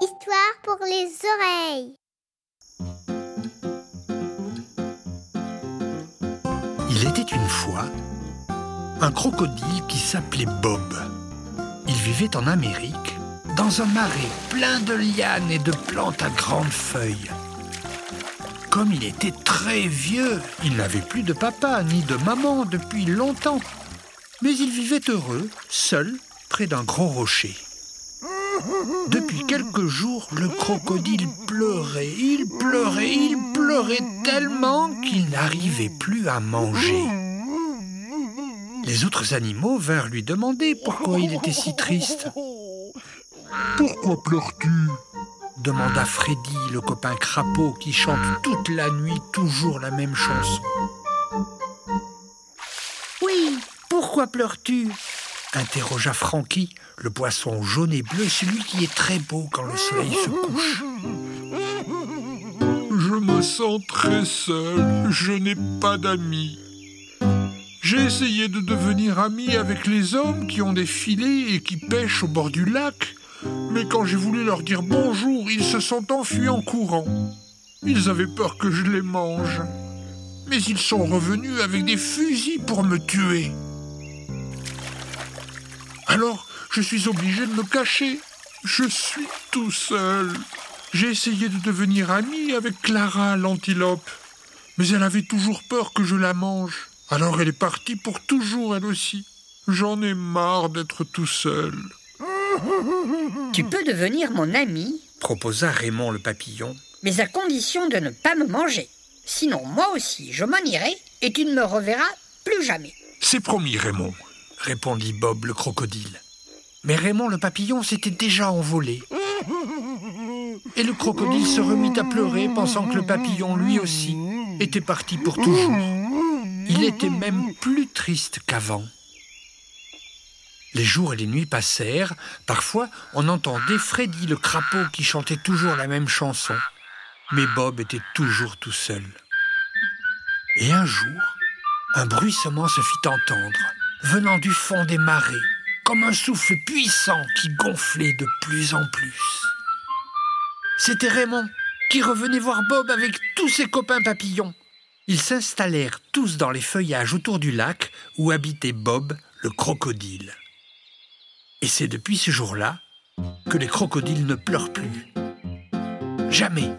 Histoire pour les oreilles. Il était une fois un crocodile qui s'appelait Bob. Il vivait en Amérique, dans un marais plein de lianes et de plantes à grandes feuilles. Comme il était très vieux, il n'avait plus de papa ni de maman depuis longtemps. Mais il vivait heureux, seul, près d'un grand rocher. Depuis quelques jours, le crocodile pleurait, il pleurait, il pleurait tellement qu'il n'arrivait plus à manger. Les autres animaux vinrent lui demander pourquoi il était si triste. Pourquoi pleures-tu? demanda Freddy, le copain crapaud qui chante toute la nuit toujours la même chanson. Oui, pourquoi pleures-tu? Interrogea Frankie, le poisson jaune et bleu, celui qui est très beau quand le soleil se couche. Je me sens très seul, je n'ai pas d'amis. J'ai essayé de devenir ami avec les hommes qui ont des filets et qui pêchent au bord du lac, mais quand j'ai voulu leur dire bonjour, ils se sont enfuis en courant. Ils avaient peur que je les mange. Mais ils sont revenus avec des fusils pour me tuer. Alors, je suis obligé de me cacher. Je suis tout seul. J'ai essayé de devenir ami avec Clara, l'antilope. Mais elle avait toujours peur que je la mange. Alors elle est partie pour toujours, elle aussi. J'en ai marre d'être tout seul. Tu peux devenir mon ami, proposa Raymond le papillon. mais à condition de ne pas me manger. Sinon, moi aussi, je m'en irai et tu ne me reverras plus jamais. C'est promis, Raymond. Répondit Bob le crocodile. Mais Raymond le papillon s'était déjà envolé. Et le crocodile se remit à pleurer, pensant que le papillon, lui aussi, était parti pour toujours. Il était même plus triste qu'avant. Les jours et les nuits passèrent. Parfois, on entendait Freddy le crapaud qui chantait toujours la même chanson. Mais Bob était toujours tout seul. Et un jour, un bruissement se fit entendre, venant du fond des marais, comme un souffle puissant qui gonflait de plus en plus. C'était Raymond qui revenait voir Bob avec tous ses copains papillons. Ils s'installèrent tous dans les feuillages autour du lac où habitait Bob, le crocodile. Et c'est depuis ce jour-là que les crocodiles ne pleurent plus. Jamais.